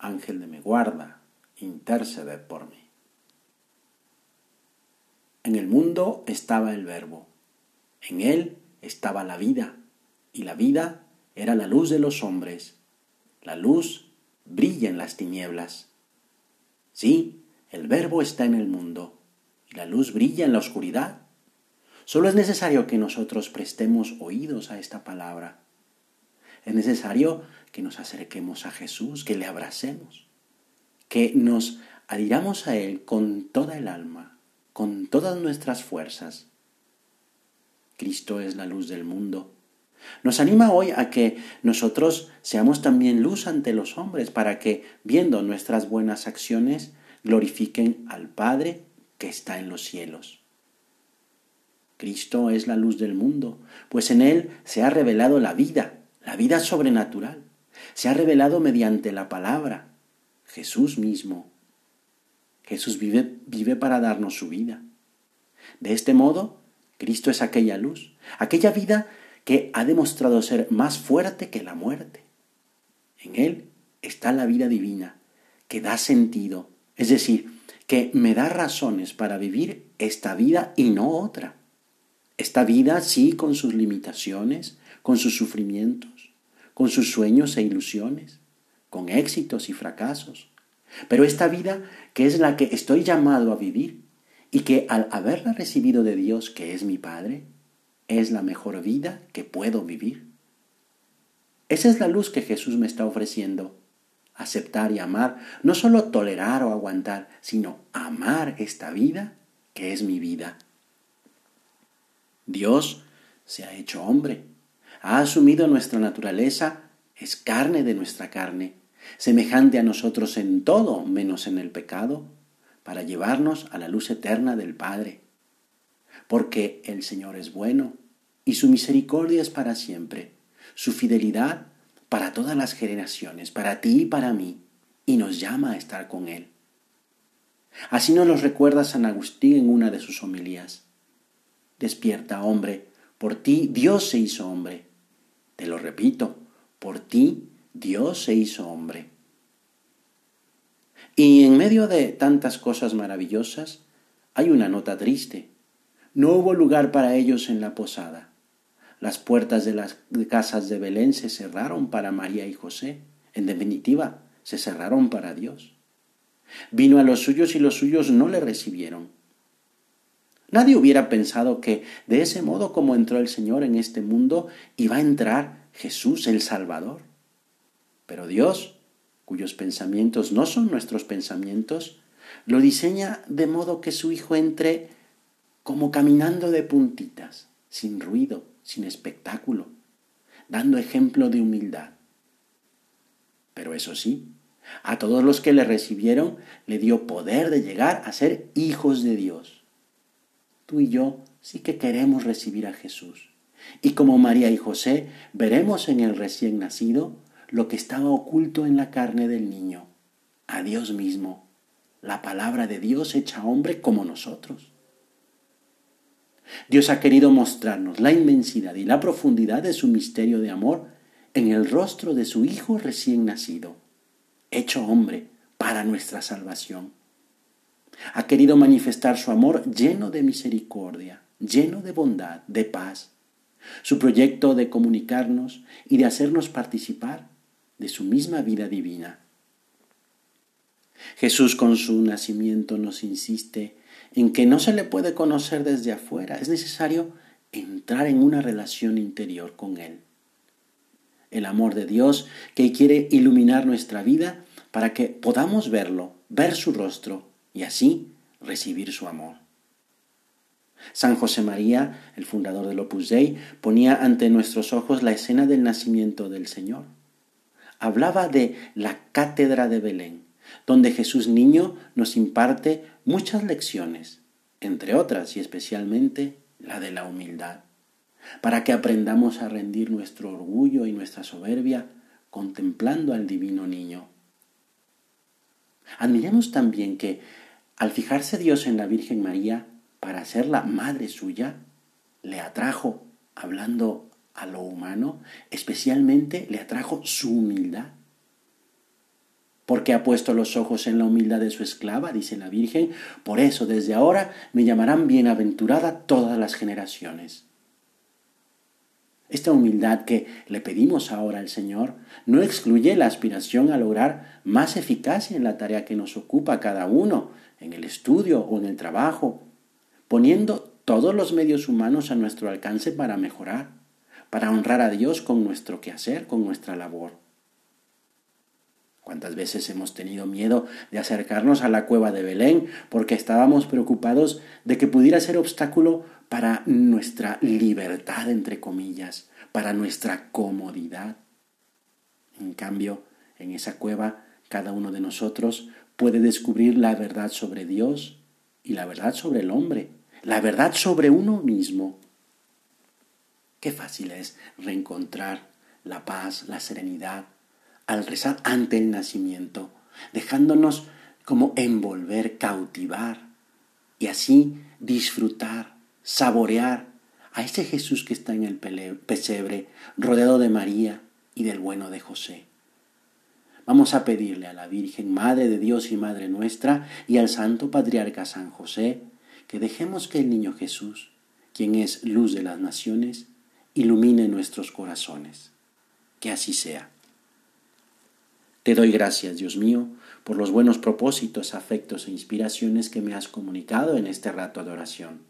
Ángel de mi guarda, intercede por mí. En el mundo estaba el Verbo, en él estaba la vida, y la vida era la luz de los hombres. La luz brilla en las tinieblas. Sí, el Verbo está en el mundo, y la luz brilla en la oscuridad. Solo es necesario que nosotros prestemos oídos a esta palabra. Es necesario que nos acerquemos a Jesús, que le abracemos, que nos adhiramos a Él con toda el alma, con todas nuestras fuerzas. Cristo es la luz del mundo. Nos anima hoy a que nosotros seamos también luz ante los hombres para que, viendo nuestras buenas acciones, glorifiquen al Padre que está en los cielos. Cristo es la luz del mundo, pues en Él se ha revelado la vida, la vida sobrenatural se ha revelado mediante la palabra, Jesús mismo. Jesús vive, para darnos su vida. De este modo, Cristo es aquella luz, aquella vida que ha demostrado ser más fuerte que la muerte. En Él está la vida divina, que da sentido, es decir, que me da razones para vivir esta vida y no otra. Esta vida sí con sus limitaciones, con sus sufrimientos, con sus sueños e ilusiones, con éxitos y fracasos. Pero esta vida que es la que estoy llamado a vivir y que al haberla recibido de Dios, que es mi Padre, es la mejor vida que puedo vivir. Esa es la luz que Jesús me está ofreciendo. Aceptar y amar, no solo tolerar o aguantar, sino amar esta vida que es mi vida. Dios se ha hecho hombre ha asumido nuestra naturaleza, es carne de nuestra carne, semejante a nosotros en todo menos en el pecado, para llevarnos a la luz eterna del Padre. Porque el Señor es bueno y su misericordia es para siempre, su fidelidad para todas las generaciones, para ti y para mí, y nos llama a estar con Él. Así nos lo recuerda San Agustín en una de sus homilías. Despierta, hombre, por ti Dios se hizo hombre te lo repito, por ti Dios se hizo hombre. Y en medio de tantas cosas maravillosas, hay una nota triste. No hubo lugar para ellos en la posada. Las puertas de las casas de Belén se cerraron para María y José. En definitiva, se cerraron para Dios. Vino a los suyos y los suyos no le recibieron. Nadie hubiera pensado que de ese modo como entró el Señor en este mundo, iba a entrar Jesús el Salvador. Pero Dios, cuyos pensamientos no son nuestros pensamientos, lo diseña de modo que su Hijo entre como caminando de puntitas, sin ruido, sin espectáculo, dando ejemplo de humildad. Pero eso sí, a todos los que le recibieron le dio poder de llegar a ser hijos de Dios tú y yo sí que queremos recibir a Jesús. Y como María y José, veremos en el recién nacido lo que estaba oculto en la carne del niño, a Dios mismo, la palabra de Dios hecha hombre como nosotros. Dios ha querido mostrarnos la inmensidad y la profundidad de su misterio de amor en el rostro de su Hijo recién nacido, hecho hombre para nuestra salvación. Ha querido manifestar su amor lleno de misericordia, lleno de bondad, de paz. Su proyecto de comunicarnos y de hacernos participar de su misma vida divina. Jesús con su nacimiento nos insiste en que no se le puede conocer desde afuera, es necesario entrar en una relación interior con Él. El amor de Dios que quiere iluminar nuestra vida para que podamos verlo, ver su rostro y así recibir su amor. San José María, el fundador del Opus Dei, ponía ante nuestros ojos la escena del nacimiento del Señor. Hablaba de la cátedra de Belén, donde Jesús niño nos imparte muchas lecciones, entre otras y especialmente la de la humildad, para que aprendamos a rendir nuestro orgullo y nuestra soberbia contemplando al divino niño. Admiremos también que, al fijarse Dios en la Virgen María para la madre suya, le atrajo, hablando a lo humano, especialmente le atrajo su humildad. Porque ha puesto los ojos en la humildad de su esclava, dice la Virgen, por eso desde ahora me llamarán bienaventurada todas las generaciones. Esta humildad que le pedimos ahora al Señor no excluye la aspiración a lograr más eficacia en la tarea que nos ocupa cada uno, en el estudio o en el trabajo, poniendo todos los medios humanos a nuestro alcance para mejorar, para honrar a Dios con nuestro quehacer, con nuestra labor. ¿Cuántas veces hemos tenido miedo de acercarnos a la cueva de Belén porque estábamos preocupados de que pudiera ser obstáculo para nuestra libertad, entre comillas, para nuestra comodidad. En cambio, en esa cueva, cada uno de nosotros puede descubrir la verdad sobre Dios y la verdad sobre el hombre, la verdad sobre uno mismo. Qué fácil es reencontrar la paz, la serenidad, al rezar ante el nacimiento, dejándonos como envolver, cautivar y así disfrutar saborear a ese Jesús que está en el pesebre, rodeado de María y del bueno de José. Vamos a pedirle a la Virgen, Madre de Dios y Madre nuestra, y al Santo Patriarca San José, que dejemos que el niño Jesús, quien es luz de las naciones, ilumine nuestros corazones. Que así sea. Te doy gracias, Dios mío, por los buenos propósitos, afectos e inspiraciones que me has comunicado en este rato de oración.